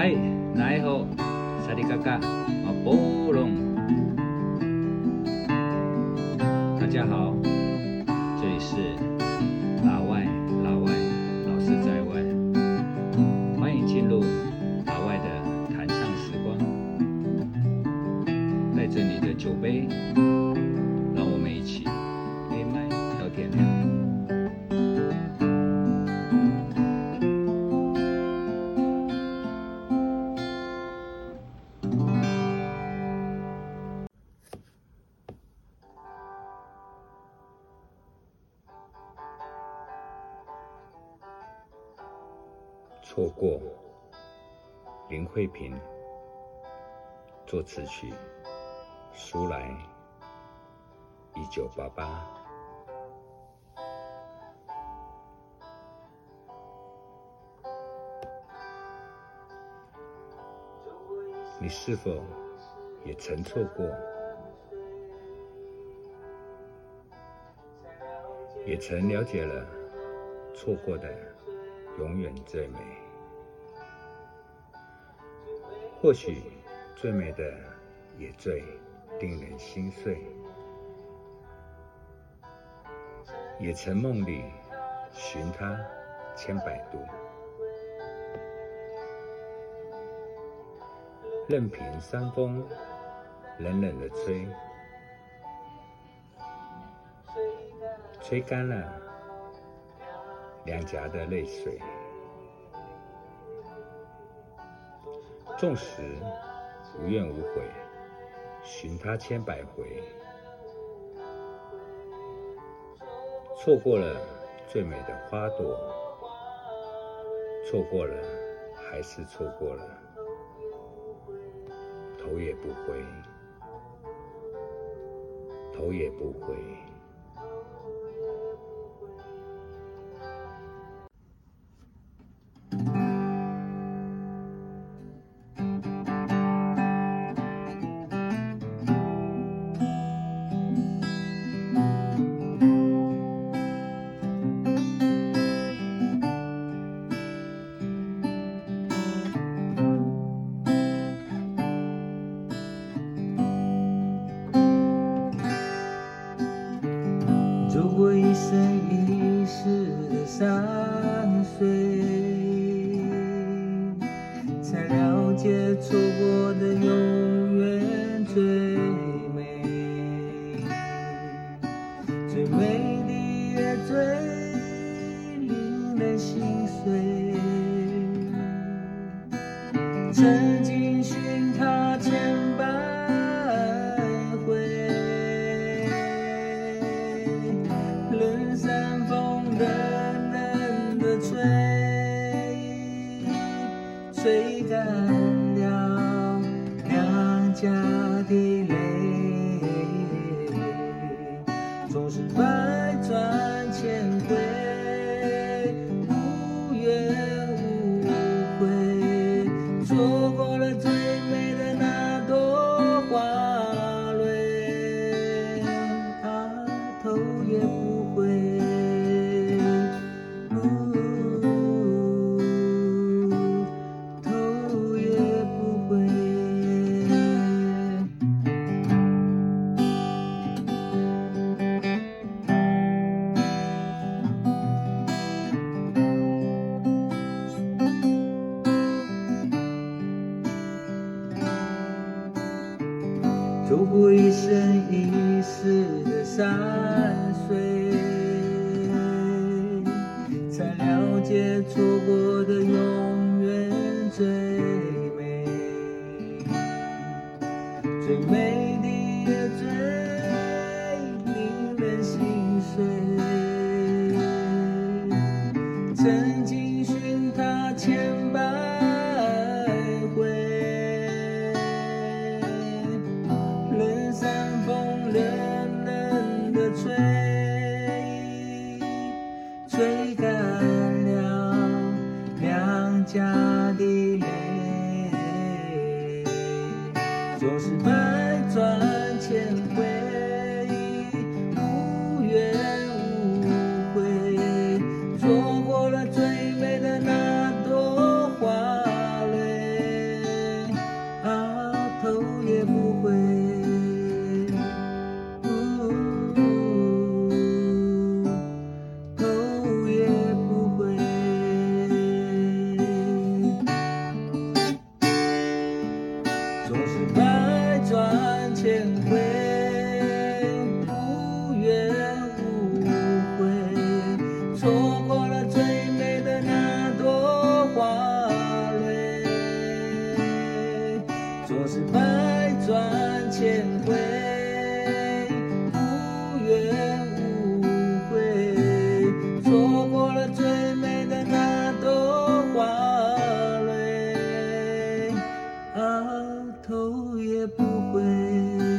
嗨，奈好，萨利嘎嘎，马波隆，大家好，这里是错过，林慧萍，作词曲，苏来，一九八八。你是否也曾错过？也曾了解了错过的永远最美。或许最美的也最令人心碎。也曾梦里寻他千百度，任凭山风冷冷的吹，吹干了两颊的泪水。纵使无怨无悔，寻他千百回，错过了最美的花朵，错过了，还是错过了，头也不回，头也不回。走过一生一世的山水，才了解错过的永远最美，最美的也最令人心碎。曾经许两走过一生一世的山水，才了解错过的永远最美，最美的也最令人心碎。曾经千回无怨无悔错过了最美的那朵花蕾啊头也不回。